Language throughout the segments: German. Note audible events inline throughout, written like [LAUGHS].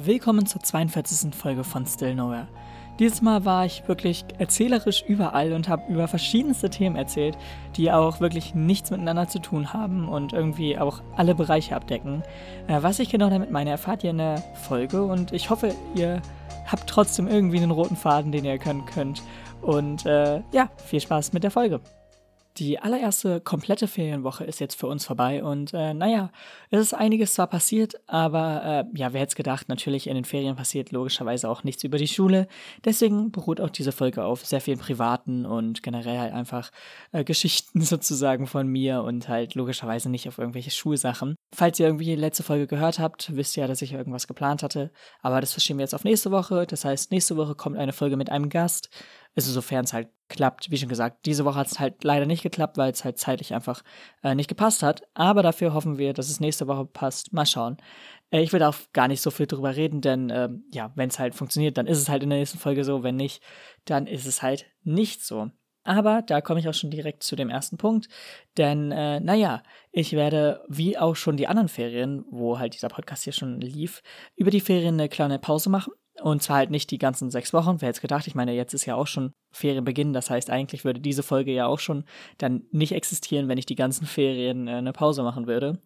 Willkommen zur 42. Folge von Still Nowhere. Dieses Mal war ich wirklich erzählerisch überall und habe über verschiedenste Themen erzählt, die auch wirklich nichts miteinander zu tun haben und irgendwie auch alle Bereiche abdecken. Äh, was ich genau damit meine, erfahrt ihr in der Folge und ich hoffe, ihr habt trotzdem irgendwie einen roten Faden, den ihr erkennen könnt. Und äh, ja, viel Spaß mit der Folge. Die allererste komplette Ferienwoche ist jetzt für uns vorbei und äh, naja, es ist einiges zwar passiert, aber äh, ja, wer hätte es gedacht, natürlich in den Ferien passiert logischerweise auch nichts über die Schule. Deswegen beruht auch diese Folge auf sehr vielen privaten und generell halt einfach äh, Geschichten [LAUGHS] sozusagen von mir und halt logischerweise nicht auf irgendwelche Schulsachen. Falls ihr irgendwie die letzte Folge gehört habt, wisst ihr ja, dass ich irgendwas geplant hatte, aber das verschieben wir jetzt auf nächste Woche. Das heißt, nächste Woche kommt eine Folge mit einem Gast. Also sofern es halt klappt. Wie schon gesagt, diese Woche hat es halt leider nicht geklappt, weil es halt zeitlich einfach äh, nicht gepasst hat. Aber dafür hoffen wir, dass es nächste Woche passt. Mal schauen. Äh, ich will auch gar nicht so viel drüber reden, denn äh, ja, wenn es halt funktioniert, dann ist es halt in der nächsten Folge so. Wenn nicht, dann ist es halt nicht so. Aber da komme ich auch schon direkt zu dem ersten Punkt. Denn, äh, naja, ich werde, wie auch schon die anderen Ferien, wo halt dieser Podcast hier schon lief, über die Ferien eine kleine Pause machen. Und zwar halt nicht die ganzen sechs Wochen. Wer jetzt gedacht, ich meine, jetzt ist ja auch schon Ferienbeginn. Das heißt, eigentlich würde diese Folge ja auch schon dann nicht existieren, wenn ich die ganzen [LAUGHS] Ferien äh, eine Pause machen würde.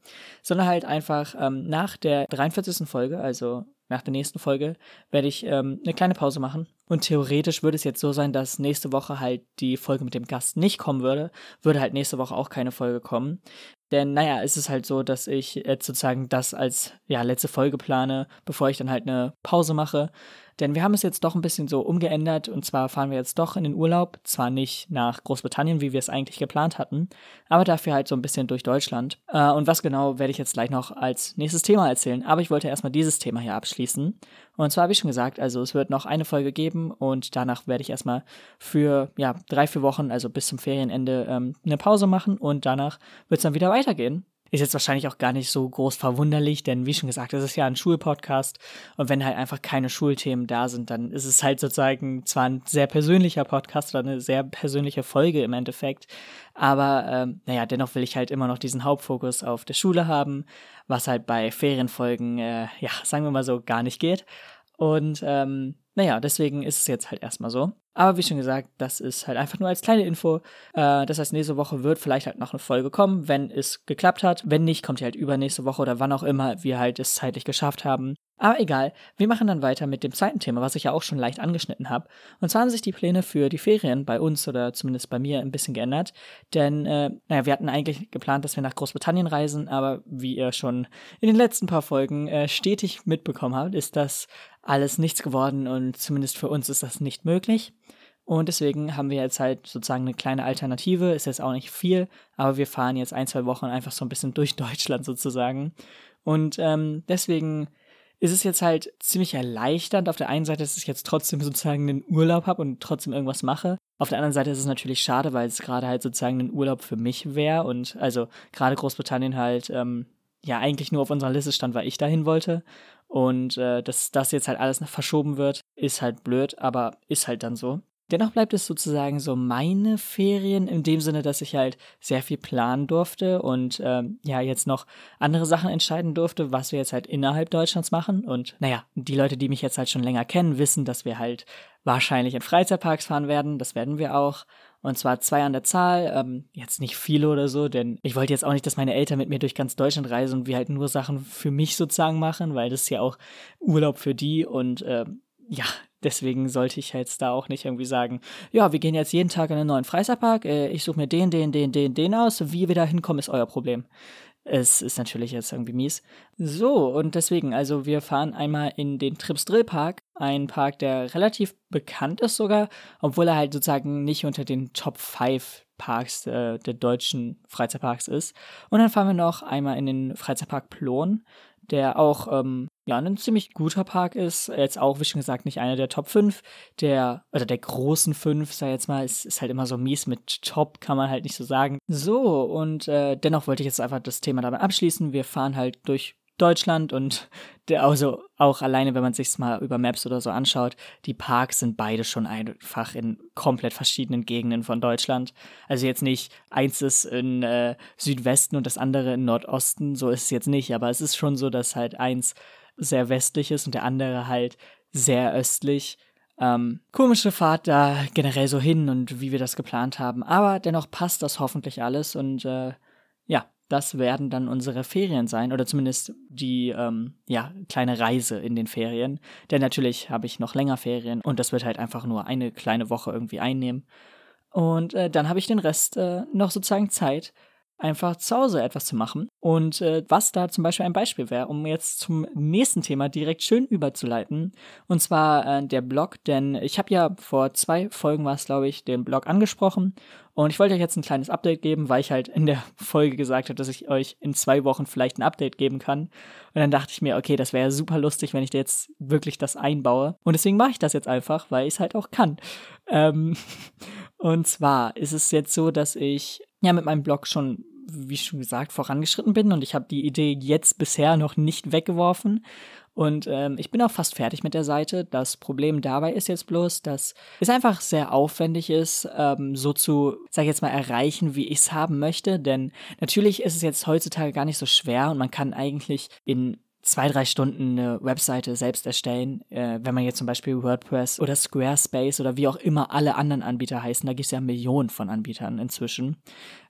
Sondern halt einfach ähm, nach der 43. Folge, also nach der nächsten Folge, werde ich ähm, eine kleine Pause machen. Und theoretisch würde es jetzt so sein, dass nächste Woche halt die Folge mit dem Gast nicht kommen würde. Würde halt nächste Woche auch keine Folge kommen. Denn naja, es ist halt so, dass ich jetzt sozusagen das als ja, letzte Folge plane, bevor ich dann halt eine Pause mache. Denn wir haben es jetzt doch ein bisschen so umgeändert und zwar fahren wir jetzt doch in den Urlaub, zwar nicht nach Großbritannien, wie wir es eigentlich geplant hatten, aber dafür halt so ein bisschen durch Deutschland. Äh, und was genau werde ich jetzt gleich noch als nächstes Thema erzählen, aber ich wollte erstmal dieses Thema hier abschließen. Und zwar habe ich schon gesagt, also es wird noch eine Folge geben und danach werde ich erstmal für ja, drei, vier Wochen, also bis zum Ferienende, ähm, eine Pause machen und danach wird es dann wieder weitergehen. Ist jetzt wahrscheinlich auch gar nicht so groß verwunderlich, denn wie schon gesagt, es ist ja ein Schulpodcast und wenn halt einfach keine Schulthemen da sind, dann ist es halt sozusagen zwar ein sehr persönlicher Podcast oder eine sehr persönliche Folge im Endeffekt, aber ähm, naja, dennoch will ich halt immer noch diesen Hauptfokus auf der Schule haben, was halt bei Ferienfolgen, äh, ja, sagen wir mal so, gar nicht geht. Und ähm, naja, deswegen ist es jetzt halt erstmal so. Aber wie schon gesagt, das ist halt einfach nur als kleine Info. Äh, das heißt, nächste Woche wird vielleicht halt noch eine Folge kommen, wenn es geklappt hat. Wenn nicht, kommt die halt übernächste Woche oder wann auch immer wir halt es zeitlich geschafft haben. Aber egal, wir machen dann weiter mit dem zweiten Thema, was ich ja auch schon leicht angeschnitten habe. Und zwar haben sich die Pläne für die Ferien bei uns oder zumindest bei mir ein bisschen geändert. Denn, äh, naja, wir hatten eigentlich geplant, dass wir nach Großbritannien reisen, aber wie ihr schon in den letzten paar Folgen äh, stetig mitbekommen habt, ist das alles nichts geworden und zumindest für uns ist das nicht möglich. Und deswegen haben wir jetzt halt sozusagen eine kleine Alternative. Ist jetzt auch nicht viel, aber wir fahren jetzt ein, zwei Wochen einfach so ein bisschen durch [LAUGHS] Deutschland sozusagen. Und ähm, deswegen ist es jetzt halt ziemlich erleichternd. Auf der einen Seite, dass ich jetzt trotzdem sozusagen einen Urlaub habe und trotzdem irgendwas mache. Auf der anderen Seite ist es natürlich schade, weil es gerade halt sozusagen ein Urlaub für mich wäre. Und also gerade Großbritannien halt ähm, ja eigentlich nur auf unserer Liste stand, weil ich dahin wollte. Und äh, dass das jetzt halt alles noch verschoben wird, ist halt blöd, aber ist halt dann so. Dennoch bleibt es sozusagen so meine Ferien in dem Sinne, dass ich halt sehr viel planen durfte und ähm, ja jetzt noch andere Sachen entscheiden durfte, was wir jetzt halt innerhalb Deutschlands machen. Und naja, die Leute, die mich jetzt halt schon länger kennen, wissen, dass wir halt wahrscheinlich in Freizeitparks fahren werden. Das werden wir auch. Und zwar zwei an der Zahl, ähm, jetzt nicht viele oder so, denn ich wollte jetzt auch nicht, dass meine Eltern mit mir durch ganz Deutschland reisen und wir halt nur Sachen für mich sozusagen machen, weil das ist ja auch Urlaub für die und ähm, ja, deswegen sollte ich jetzt da auch nicht irgendwie sagen, ja, wir gehen jetzt jeden Tag in einen neuen Freizeitpark, äh, ich suche mir den, den, den, den, den aus, wie wir da hinkommen, ist euer Problem. Es ist natürlich jetzt irgendwie mies. So, und deswegen, also wir fahren einmal in den Trips Drill Park, ein Park, der relativ bekannt ist sogar, obwohl er halt sozusagen nicht unter den Top 5 Parks äh, der deutschen Freizeitparks ist. Und dann fahren wir noch einmal in den Freizeitpark Plon, der auch ähm, ja, ein ziemlich guter Park ist. Jetzt auch, wie schon gesagt, nicht einer der Top 5, der, oder der großen 5, sag ich jetzt mal, ist, ist halt immer so mies mit Top, kann man halt nicht so sagen. So, und äh, dennoch wollte ich jetzt einfach das Thema damit abschließen. Wir fahren halt durch Deutschland und der, also auch alleine, wenn man sich mal über Maps oder so anschaut, die Parks sind beide schon einfach in komplett verschiedenen Gegenden von Deutschland. Also jetzt nicht eins ist in äh, Südwesten und das andere in Nordosten, so ist es jetzt nicht, aber es ist schon so, dass halt eins sehr westlich ist und der andere halt sehr östlich. Ähm, komische Fahrt da generell so hin und wie wir das geplant haben, aber dennoch passt das hoffentlich alles und äh, ja, das werden dann unsere Ferien sein oder zumindest die ähm, ja, kleine Reise in den Ferien. Denn natürlich habe ich noch länger Ferien und das wird halt einfach nur eine kleine Woche irgendwie einnehmen. Und äh, dann habe ich den Rest äh, noch sozusagen Zeit, einfach zu Hause etwas zu machen. Und äh, was da zum Beispiel ein Beispiel wäre, um jetzt zum nächsten Thema direkt schön überzuleiten. Und zwar äh, der Blog, denn ich habe ja vor zwei Folgen war es, glaube ich, den Blog angesprochen. Und ich wollte euch jetzt ein kleines Update geben, weil ich halt in der [LAUGHS] Folge gesagt habe, dass ich euch in zwei Wochen vielleicht ein Update geben kann. Und dann dachte ich mir, okay, das wäre super lustig, wenn ich jetzt wirklich das einbaue. Und deswegen mache ich das jetzt einfach, weil ich es halt auch kann. Ähm, [LAUGHS] und zwar ist es jetzt so, dass ich ja mit meinem Blog schon wie schon gesagt, vorangeschritten bin und ich habe die Idee jetzt bisher noch nicht weggeworfen. Und ähm, ich bin auch fast fertig mit der Seite. Das Problem dabei ist jetzt bloß, dass es einfach sehr aufwendig ist, ähm, so zu, sag ich jetzt mal, erreichen, wie ich es haben möchte. Denn natürlich ist es jetzt heutzutage gar nicht so schwer und man kann eigentlich in zwei, drei Stunden eine Webseite selbst erstellen. Äh, wenn man jetzt zum Beispiel WordPress oder Squarespace oder wie auch immer alle anderen Anbieter heißen, da gibt es ja Millionen von Anbietern inzwischen.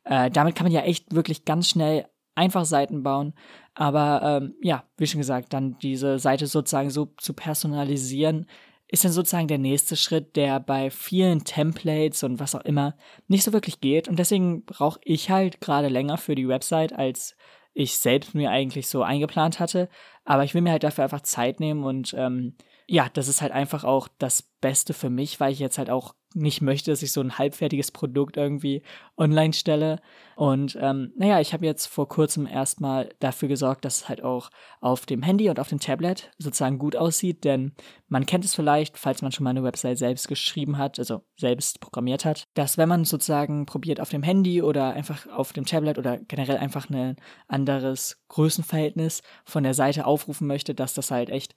Äh, damit kann man ja echt wirklich ganz schnell einfach Seiten bauen. Aber ähm, ja, wie schon gesagt, dann diese Seite sozusagen so zu personalisieren, ist dann sozusagen der nächste Schritt, der bei vielen Templates und was auch immer nicht so wirklich geht. Und deswegen brauche ich halt gerade länger für die Website als ich selbst mir eigentlich so eingeplant hatte. Aber ich will mir halt dafür einfach Zeit nehmen und ähm, ja, das ist halt einfach auch das Beste für mich, weil ich jetzt halt auch nicht möchte, dass ich so ein halbfertiges Produkt irgendwie online stelle. Und ähm, naja, ich habe jetzt vor kurzem erstmal dafür gesorgt, dass es halt auch auf dem Handy und auf dem Tablet sozusagen gut aussieht, denn man kennt es vielleicht, falls man schon mal eine Website selbst geschrieben hat, also selbst programmiert hat, dass wenn man sozusagen probiert auf dem Handy oder einfach auf dem Tablet oder generell einfach ein anderes Größenverhältnis von der Seite aufrufen möchte, dass das halt echt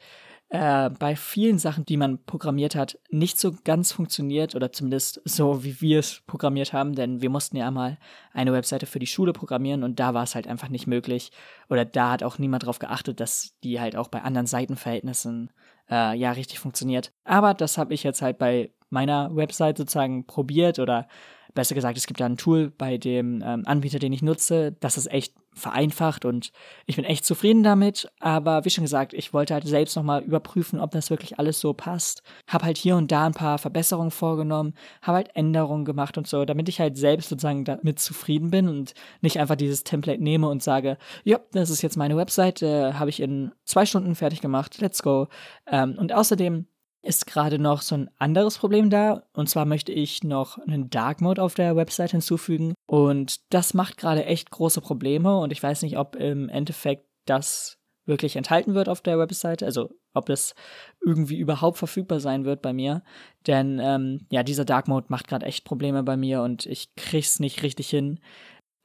äh, bei vielen Sachen, die man programmiert hat, nicht so ganz funktioniert oder zumindest so, wie wir es programmiert haben, denn wir mussten ja mal eine Webseite für die Schule programmieren und da war es halt einfach nicht möglich oder da hat auch niemand darauf geachtet, dass die halt auch bei anderen Seitenverhältnissen äh, ja richtig funktioniert. Aber das habe ich jetzt halt bei meiner Website sozusagen probiert oder besser gesagt, es gibt da ein Tool bei dem ähm, Anbieter, den ich nutze, das ist echt vereinfacht und ich bin echt zufrieden damit. Aber wie schon gesagt, ich wollte halt selbst nochmal überprüfen, ob das wirklich alles so passt. Hab halt hier und da ein paar Verbesserungen vorgenommen, habe halt Änderungen gemacht und so, damit ich halt selbst sozusagen damit zufrieden bin und nicht einfach dieses Template nehme und sage, ja, das ist jetzt meine Website, äh, habe ich in zwei Stunden fertig gemacht, let's go. Ähm, und außerdem ist gerade noch so ein anderes Problem da. Und zwar möchte ich noch einen Dark Mode auf der Website hinzufügen. Und das macht gerade echt große Probleme. Und ich weiß nicht, ob im Endeffekt das wirklich enthalten wird auf der Website. Also ob das irgendwie überhaupt verfügbar sein wird bei mir. Denn ähm, ja, dieser Dark Mode macht gerade echt Probleme bei mir und ich krieg's nicht richtig hin,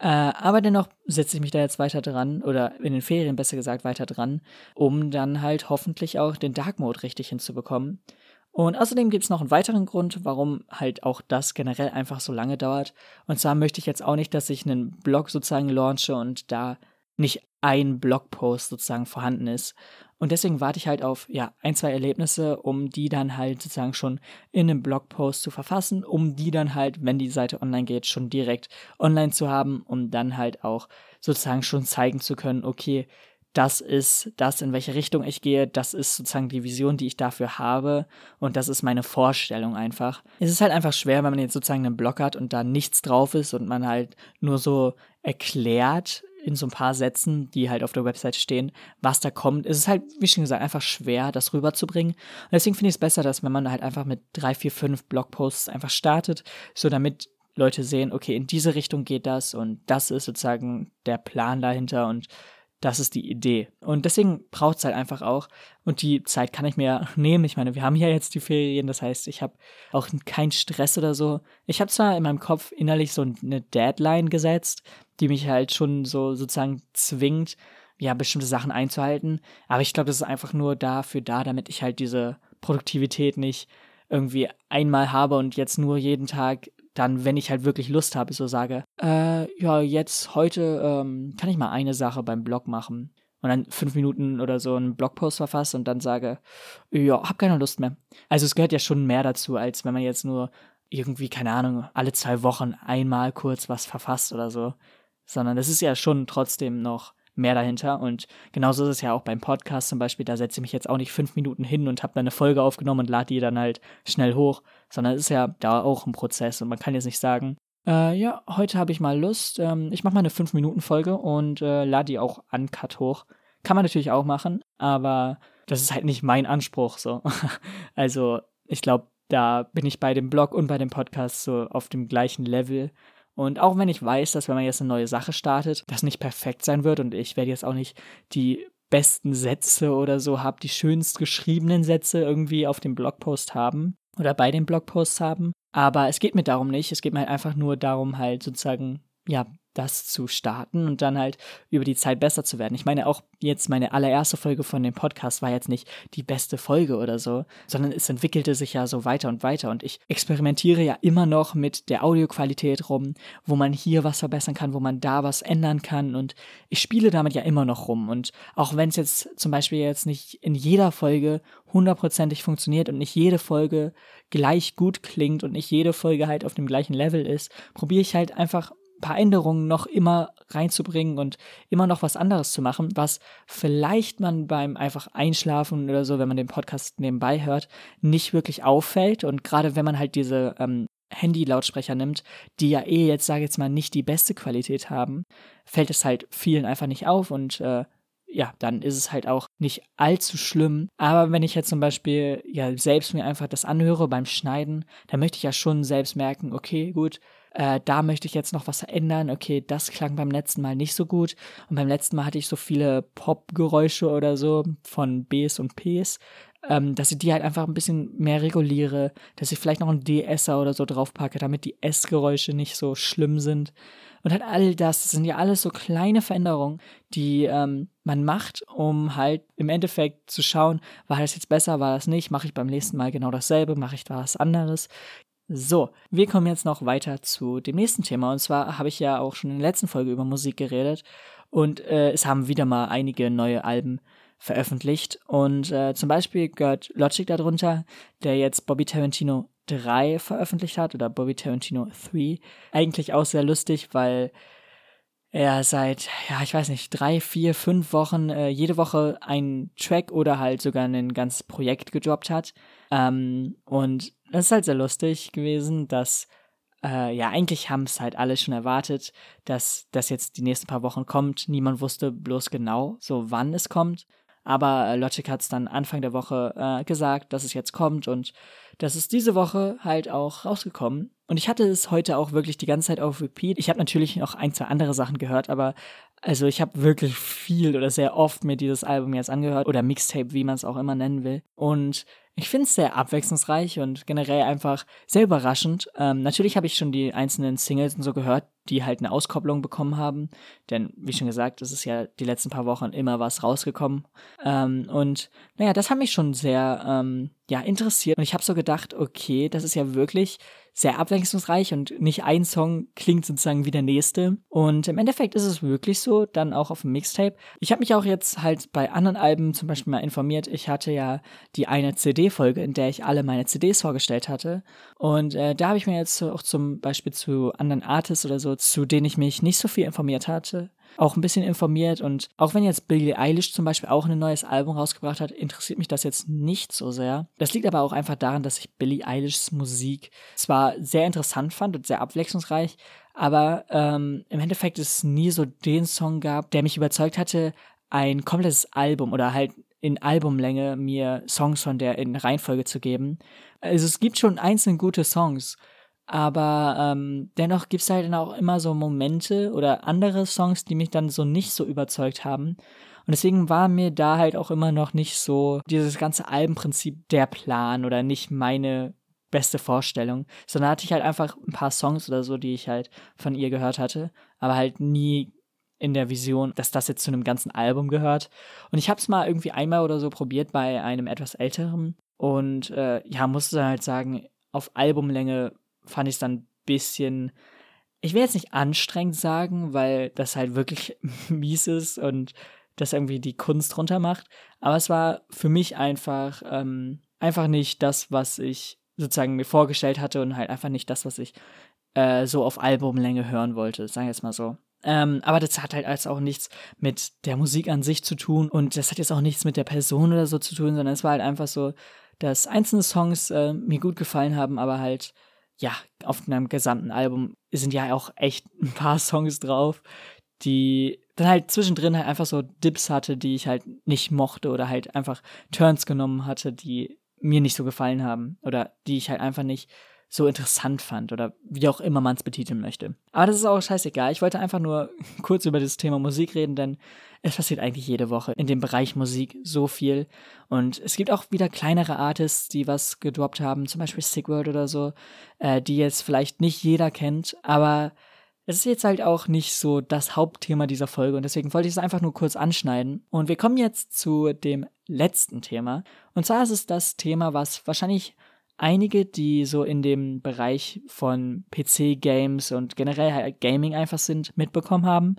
äh, aber dennoch setze ich mich da jetzt weiter dran, oder in den Ferien besser gesagt weiter dran, um dann halt hoffentlich auch den Dark Mode richtig hinzubekommen. Und außerdem gibt es noch einen weiteren Grund, warum halt auch das generell einfach so lange dauert. Und zwar möchte ich jetzt auch nicht, dass ich einen Blog sozusagen launche und da nicht ein Blogpost sozusagen vorhanden ist. Und deswegen warte ich halt auf ja, ein, zwei Erlebnisse, um die dann halt sozusagen schon in einem Blogpost zu verfassen, um die dann halt, wenn die Seite online geht, schon direkt online zu haben, um dann halt auch sozusagen schon zeigen zu können, okay, das ist das, in welche Richtung ich gehe, das ist sozusagen die Vision, die ich dafür habe und das ist meine Vorstellung einfach. Es ist halt einfach schwer, wenn man jetzt sozusagen einen Blog hat und da nichts drauf ist und man halt nur so erklärt, in so ein paar Sätzen, die halt auf der Website stehen, was da kommt. Es ist halt, wie schon gesagt, einfach schwer, das rüberzubringen. Und deswegen finde ich es besser, dass wenn man halt einfach mit drei, vier, fünf Blogposts einfach startet, so damit Leute sehen, okay, in diese Richtung geht das und das ist sozusagen der Plan dahinter und das ist die Idee. Und deswegen braucht es halt einfach auch. Und die Zeit kann ich mir [LAUGHS] nehmen. Ich meine, wir haben ja jetzt die Ferien, das heißt, ich habe auch keinen Stress oder so. Ich habe zwar in meinem Kopf innerlich so eine Deadline gesetzt, die mich halt schon so sozusagen zwingt, ja, bestimmte Sachen einzuhalten. Aber ich glaube, das ist einfach nur dafür da, damit ich halt diese Produktivität nicht irgendwie einmal habe und jetzt nur jeden Tag dann, wenn ich halt wirklich Lust habe, so sage, äh, ja, jetzt heute ähm, kann ich mal eine Sache beim Blog machen und dann fünf Minuten oder so einen Blogpost verfasse und dann sage, ja, hab keine Lust mehr. Also es gehört ja schon mehr dazu, als wenn man jetzt nur irgendwie, keine Ahnung, alle zwei Wochen einmal kurz was verfasst oder so. Sondern es ist ja schon trotzdem noch mehr dahinter. Und genauso ist es ja auch beim Podcast zum Beispiel. Da setze ich mich jetzt auch nicht fünf Minuten hin und habe dann eine Folge aufgenommen und lade die dann halt schnell hoch, sondern es ist ja da auch ein Prozess. Und man kann jetzt nicht sagen, äh, ja, heute habe ich mal Lust, ähm, ich mache mal eine fünf Minuten Folge und äh, lade die auch uncut hoch. Kann man natürlich auch machen, aber das ist halt nicht mein Anspruch so. [LAUGHS] also ich glaube, da bin ich bei dem Blog und bei dem Podcast so auf dem gleichen Level. Und auch wenn ich weiß, dass wenn man jetzt eine neue Sache startet, das nicht perfekt sein wird und ich werde jetzt auch nicht die besten Sätze oder so haben, die schönst geschriebenen Sätze irgendwie auf dem Blogpost haben oder bei den Blogposts haben. Aber es geht mir darum nicht. Es geht mir halt einfach nur darum, halt sozusagen, ja, das zu starten und dann halt über die Zeit besser zu werden. Ich meine, auch jetzt meine allererste Folge von dem Podcast war jetzt nicht die beste Folge oder so, sondern es entwickelte sich ja so weiter und weiter. Und ich experimentiere ja immer noch mit der Audioqualität rum, wo man hier was verbessern kann, wo man da was ändern kann. Und ich spiele damit ja immer noch rum. Und auch wenn es jetzt zum Beispiel jetzt nicht in jeder Folge hundertprozentig funktioniert und nicht jede Folge gleich gut klingt und nicht jede Folge halt auf dem gleichen Level ist, probiere ich halt einfach paar Änderungen noch immer reinzubringen und immer noch was anderes zu machen, was vielleicht man beim einfach Einschlafen oder so, wenn man den Podcast nebenbei hört, nicht wirklich auffällt. Und gerade wenn man halt diese ähm, Handy-Lautsprecher nimmt, die ja eh jetzt, sage ich jetzt mal, nicht die beste Qualität haben, fällt es halt vielen einfach nicht auf und äh, ja, dann ist es halt auch nicht allzu schlimm. Aber wenn ich jetzt zum Beispiel ja selbst mir einfach das anhöre beim Schneiden, dann möchte ich ja schon selbst merken, okay, gut, äh, da möchte ich jetzt noch was ändern. Okay, das klang beim letzten Mal nicht so gut. Und beim letzten Mal hatte ich so viele Pop-Geräusche oder so von Bs und Ps, ähm, dass ich die halt einfach ein bisschen mehr reguliere, dass ich vielleicht noch einen DSer oder so draufpacke, damit die S-Geräusche nicht so schlimm sind. Und halt all das, das sind ja alles so kleine Veränderungen, die ähm, man macht, um halt im Endeffekt zu schauen, war das jetzt besser, war das nicht, mache ich beim nächsten Mal genau dasselbe, mache ich da was anderes. So, wir kommen jetzt noch weiter zu dem nächsten Thema. Und zwar habe ich ja auch schon in der letzten Folge über Musik geredet. Und äh, es haben wieder mal einige neue Alben veröffentlicht. Und äh, zum Beispiel gehört Logic darunter, der jetzt Bobby Tarantino 3 veröffentlicht hat oder Bobby Tarantino 3. Eigentlich auch sehr lustig, weil er seit, ja, ich weiß nicht, drei, vier, fünf Wochen äh, jede Woche einen Track oder halt sogar ein ganzes Projekt gedroppt hat. Ähm, und das ist halt sehr lustig gewesen, dass äh, ja, eigentlich haben es halt alle schon erwartet, dass das jetzt die nächsten paar Wochen kommt. Niemand wusste bloß genau, so wann es kommt. Aber äh, Logic hat es dann Anfang der Woche äh, gesagt, dass es jetzt kommt und das ist diese Woche halt auch rausgekommen. Und ich hatte es heute auch wirklich die ganze Zeit auf Repeat. Ich habe natürlich noch ein, zwei andere Sachen gehört, aber also ich habe wirklich viel oder sehr oft mir dieses Album jetzt angehört oder Mixtape, wie man es auch immer nennen will. Und ich finde es sehr abwechslungsreich und generell einfach sehr überraschend. Ähm, natürlich habe ich schon die einzelnen Singles und so gehört, die halt eine Auskopplung bekommen haben. Denn, wie schon gesagt, es ist ja die letzten paar Wochen immer was rausgekommen. Ähm, und naja, das hat mich schon sehr ähm, ja, interessiert. Und ich habe so gedacht, okay, das ist ja wirklich sehr abwechslungsreich und nicht ein Song klingt sozusagen wie der nächste. Und im Endeffekt ist es wirklich so, dann auch auf dem Mixtape. Ich habe mich auch jetzt halt bei anderen Alben zum Beispiel mal informiert. Ich hatte ja die eine CD-Folge, in der ich alle meine CDs vorgestellt hatte. Und äh, da habe ich mir jetzt auch zum Beispiel zu anderen Artists oder so, zu denen ich mich nicht so viel informiert hatte, auch ein bisschen informiert und auch wenn jetzt Billie Eilish zum Beispiel auch ein neues Album rausgebracht hat, interessiert mich das jetzt nicht so sehr. Das liegt aber auch einfach daran, dass ich Billie Eilishs Musik zwar sehr interessant fand und sehr abwechslungsreich, aber ähm, im Endeffekt es nie so den Song gab, der mich überzeugt hatte, ein komplettes Album oder halt in Albumlänge mir Songs von der in Reihenfolge zu geben. Also es gibt schon einzelne gute Songs, aber ähm, dennoch gibt es halt dann auch immer so Momente oder andere Songs, die mich dann so nicht so überzeugt haben. Und deswegen war mir da halt auch immer noch nicht so dieses ganze Albenprinzip der Plan oder nicht meine beste Vorstellung, sondern hatte ich halt einfach ein paar Songs oder so, die ich halt von ihr gehört hatte, aber halt nie in der Vision, dass das jetzt zu einem ganzen Album gehört. Und ich habe es mal irgendwie einmal oder so probiert bei einem etwas älteren. Und äh, ja, musste halt sagen, auf Albumlänge fand ich es dann ein bisschen, ich will jetzt nicht anstrengend sagen, weil das halt wirklich [LAUGHS] mies ist und das irgendwie die Kunst runter macht. Aber es war für mich einfach, ähm, einfach nicht das, was ich sozusagen mir vorgestellt hatte und halt einfach nicht das, was ich äh, so auf Albumlänge hören wollte, sagen wir jetzt mal so. Ähm, aber das hat halt als auch nichts mit der Musik an sich zu tun und das hat jetzt auch nichts mit der Person oder so zu tun, sondern es war halt einfach so, dass einzelne Songs äh, mir gut gefallen haben, aber halt, ja, auf einem gesamten Album sind ja auch echt [LAUGHS] ein paar Songs drauf, die dann halt zwischendrin halt einfach so Dips hatte, die ich halt nicht mochte oder halt einfach Turns genommen hatte, die mir nicht so gefallen haben oder die ich halt einfach nicht so interessant fand oder wie auch immer man es betiteln möchte. Aber das ist auch scheißegal. Ich wollte einfach nur [LAUGHS] kurz über das Thema Musik reden, denn es passiert eigentlich jede Woche in dem Bereich Musik so viel. Und es gibt auch wieder kleinere Artists, die was gedroppt haben, zum Beispiel Sigurd oder so, äh, die jetzt vielleicht nicht jeder kennt, aber es ist jetzt halt auch nicht so das Hauptthema dieser Folge und deswegen wollte ich es einfach nur kurz anschneiden. Und wir kommen jetzt zu dem letzten Thema. Und zwar ist es das Thema, was wahrscheinlich einige, die so in dem Bereich von PC-Games und generell halt Gaming einfach sind, mitbekommen haben.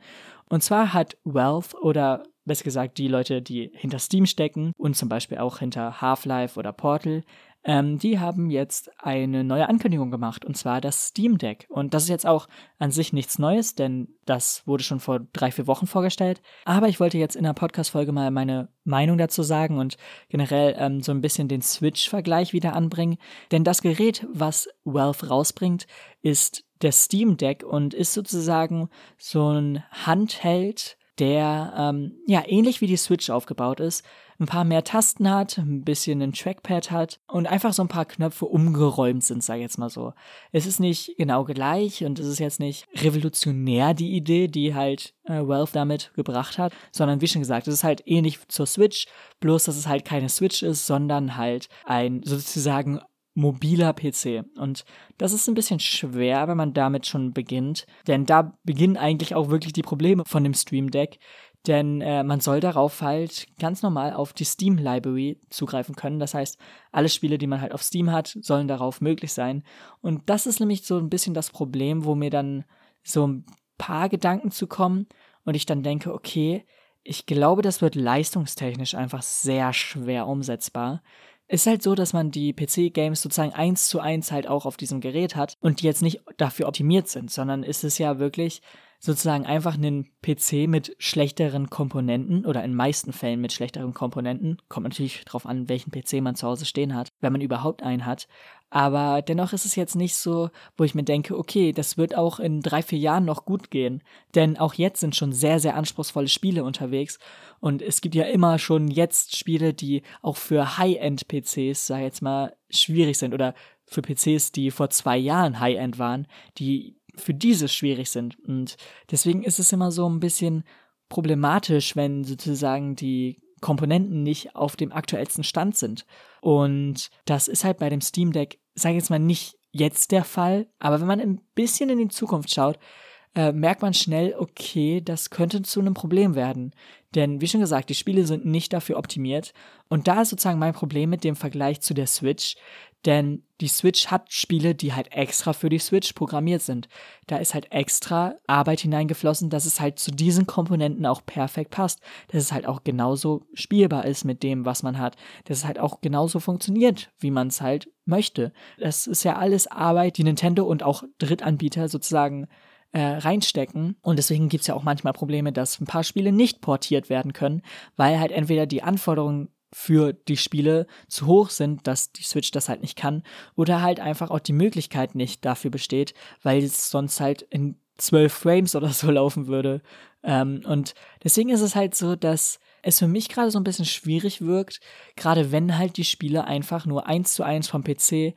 Und zwar hat Wealth oder besser gesagt die Leute, die hinter Steam stecken und zum Beispiel auch hinter Half-Life oder Portal, ähm, die haben jetzt eine neue Ankündigung gemacht, und zwar das Steam Deck. Und das ist jetzt auch an sich nichts Neues, denn das wurde schon vor drei, vier Wochen vorgestellt. Aber ich wollte jetzt in der Podcast-Folge mal meine Meinung dazu sagen und generell ähm, so ein bisschen den Switch-Vergleich wieder anbringen. Denn das Gerät, was Valve rausbringt, ist der Steam Deck und ist sozusagen so ein Handheld, der ähm, ja ähnlich wie die Switch aufgebaut ist, ein paar mehr Tasten hat, ein bisschen ein Trackpad hat und einfach so ein paar Knöpfe umgeräumt sind, sag ich jetzt mal so. Es ist nicht genau gleich und es ist jetzt nicht revolutionär die Idee, die halt äh, Valve damit gebracht hat, sondern wie schon gesagt, es ist halt ähnlich zur Switch, bloß dass es halt keine Switch ist, sondern halt ein sozusagen mobiler PC. Und das ist ein bisschen schwer, wenn man damit schon beginnt, denn da beginnen eigentlich auch wirklich die Probleme von dem Stream Deck, denn äh, man soll darauf halt ganz normal auf die Steam Library zugreifen können. Das heißt, alle Spiele, die man halt auf Steam hat, sollen darauf möglich sein. Und das ist nämlich so ein bisschen das Problem, wo mir dann so ein paar Gedanken zu kommen und ich dann denke, okay, ich glaube, das wird leistungstechnisch einfach sehr schwer umsetzbar. Ist halt so, dass man die PC-Games sozusagen eins zu eins halt auch auf diesem Gerät hat und die jetzt nicht dafür optimiert sind, sondern ist es ja wirklich sozusagen einfach einen PC mit schlechteren Komponenten oder in meisten Fällen mit schlechteren Komponenten. Kommt natürlich darauf an, welchen PC man zu Hause stehen hat, wenn man überhaupt einen hat. Aber dennoch ist es jetzt nicht so, wo ich mir denke, okay, das wird auch in drei, vier Jahren noch gut gehen. Denn auch jetzt sind schon sehr, sehr anspruchsvolle Spiele unterwegs. Und es gibt ja immer schon jetzt Spiele, die auch für High-End-PCs, sag ich jetzt mal, schwierig sind. Oder für PCs, die vor zwei Jahren High-End waren, die für dieses schwierig sind. Und deswegen ist es immer so ein bisschen problematisch, wenn sozusagen die Komponenten nicht auf dem aktuellsten Stand sind. Und das ist halt bei dem Steam Deck, sage ich jetzt mal, nicht jetzt der Fall, aber wenn man ein bisschen in die Zukunft schaut, äh, merkt man schnell, okay, das könnte zu einem Problem werden. Denn wie schon gesagt, die Spiele sind nicht dafür optimiert. Und da ist sozusagen mein Problem mit dem Vergleich zu der Switch, denn die Switch hat Spiele, die halt extra für die Switch programmiert sind. Da ist halt extra Arbeit hineingeflossen, dass es halt zu diesen Komponenten auch perfekt passt. Dass es halt auch genauso spielbar ist mit dem, was man hat. Dass es halt auch genauso funktioniert, wie man es halt möchte. Das ist ja alles Arbeit, die Nintendo und auch Drittanbieter sozusagen äh, reinstecken. Und deswegen gibt es ja auch manchmal Probleme, dass ein paar Spiele nicht portiert werden können, weil halt entweder die Anforderungen für die Spiele zu hoch sind, dass die Switch das halt nicht kann oder halt einfach auch die Möglichkeit nicht dafür besteht, weil es sonst halt in 12 Frames oder so [LAUGHS] laufen würde. Ähm, und deswegen ist es halt so, dass es für mich gerade so ein bisschen schwierig wirkt, gerade wenn halt die Spiele einfach nur eins zu eins vom PC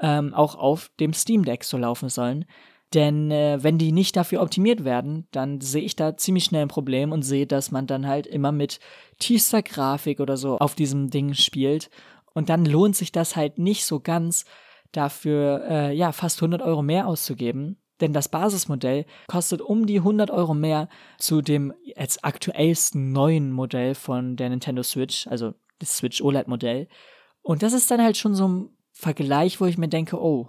ähm, auch auf dem Steam Deck so laufen sollen. Denn äh, wenn die nicht dafür optimiert werden, dann sehe ich da ziemlich schnell ein Problem und sehe, dass man dann halt immer mit tiefster Grafik oder so auf diesem Ding spielt. Und dann lohnt sich das halt nicht so ganz, dafür äh, ja fast 100 Euro mehr auszugeben. Denn das Basismodell kostet um die 100 Euro mehr zu dem jetzt aktuellsten neuen Modell von der Nintendo Switch, also das Switch OLED-Modell. Und das ist dann halt schon so ein Vergleich, wo ich mir denke, oh,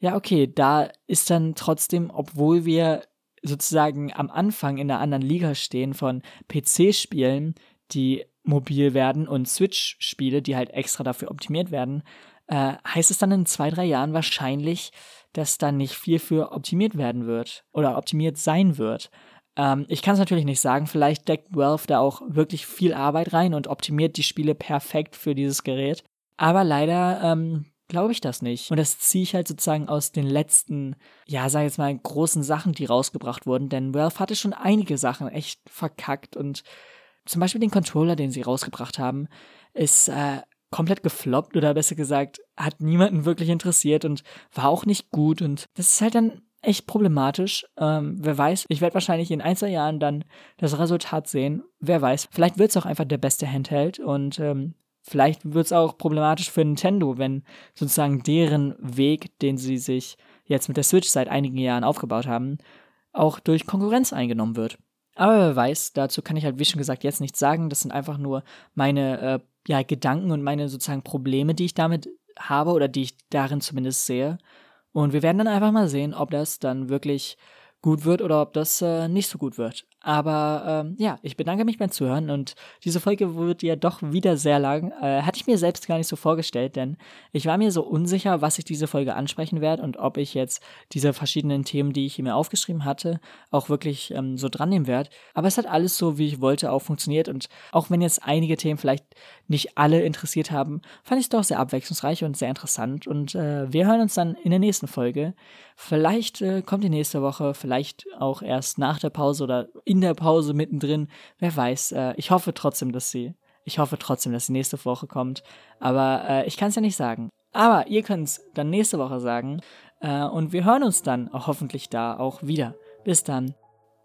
ja, okay, da ist dann trotzdem, obwohl wir sozusagen am Anfang in einer anderen Liga stehen von PC-Spielen, die mobil werden und Switch-Spiele, die halt extra dafür optimiert werden, äh, heißt es dann in zwei, drei Jahren wahrscheinlich, dass dann nicht viel für optimiert werden wird oder optimiert sein wird. Ähm, ich kann es natürlich nicht sagen, vielleicht deckt Valve da auch wirklich viel Arbeit rein und optimiert die Spiele perfekt für dieses Gerät. Aber leider ähm, glaube ich das nicht. Und das ziehe ich halt sozusagen aus den letzten, ja, sag ich jetzt mal, großen Sachen, die rausgebracht wurden. Denn Valve hatte schon einige Sachen echt verkackt und zum Beispiel den Controller, den sie rausgebracht haben, ist äh, komplett gefloppt oder besser gesagt, hat niemanden wirklich interessiert und war auch nicht gut. Und das ist halt dann echt problematisch. Ähm, wer weiß, ich werde wahrscheinlich in ein, zwei Jahren dann das Resultat sehen. Wer weiß, vielleicht wird es auch einfach der beste Handheld und ähm, vielleicht wird es auch problematisch für Nintendo, wenn sozusagen deren Weg, den sie sich jetzt mit der Switch seit einigen Jahren aufgebaut haben, auch durch Konkurrenz eingenommen wird. Aber wer weiß, dazu kann ich halt, wie schon gesagt, jetzt nichts sagen. Das sind einfach nur meine äh, ja, Gedanken und meine sozusagen Probleme, die ich damit habe oder die ich darin zumindest sehe. Und wir werden dann einfach mal sehen, ob das dann wirklich gut wird oder ob das äh, nicht so gut wird. Aber ähm, ja, ich bedanke mich beim Zuhören und diese Folge wird ja doch wieder sehr lang. Äh, hatte ich mir selbst gar nicht so vorgestellt, denn ich war mir so unsicher, was ich diese Folge ansprechen werde und ob ich jetzt diese verschiedenen Themen, die ich mir aufgeschrieben hatte, auch wirklich ähm, so dran nehmen werde. Aber es hat alles so, wie ich wollte, auch funktioniert und auch wenn jetzt einige Themen vielleicht nicht alle interessiert haben, fand ich es doch sehr abwechslungsreich und sehr interessant. Und äh, wir hören uns dann in der nächsten Folge. Vielleicht äh, kommt die nächste Woche, vielleicht auch erst nach der Pause oder in der Pause mittendrin. Wer weiß. Äh, ich hoffe trotzdem, dass sie. Ich hoffe trotzdem, dass die nächste Woche kommt. Aber äh, ich kann es ja nicht sagen. Aber ihr könnt es dann nächste Woche sagen. Äh, und wir hören uns dann auch hoffentlich da auch wieder. Bis dann.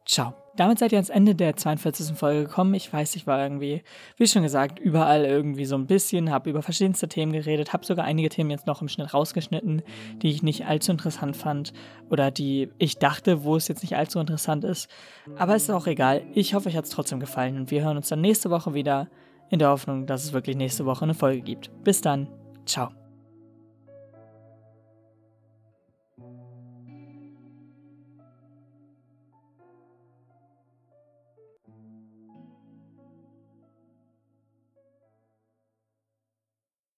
Ciao damit seid ihr ans Ende der 42. Folge gekommen. Ich weiß, ich war irgendwie, wie schon gesagt, überall irgendwie so ein bisschen, habe über verschiedenste Themen geredet, habe sogar einige Themen jetzt noch im Schnitt rausgeschnitten, die ich nicht allzu interessant fand oder die ich dachte, wo es jetzt nicht allzu interessant ist. Aber es ist auch egal. Ich hoffe, euch hat es trotzdem gefallen und wir hören uns dann nächste Woche wieder in der Hoffnung, dass es wirklich nächste Woche eine Folge gibt. Bis dann. Ciao.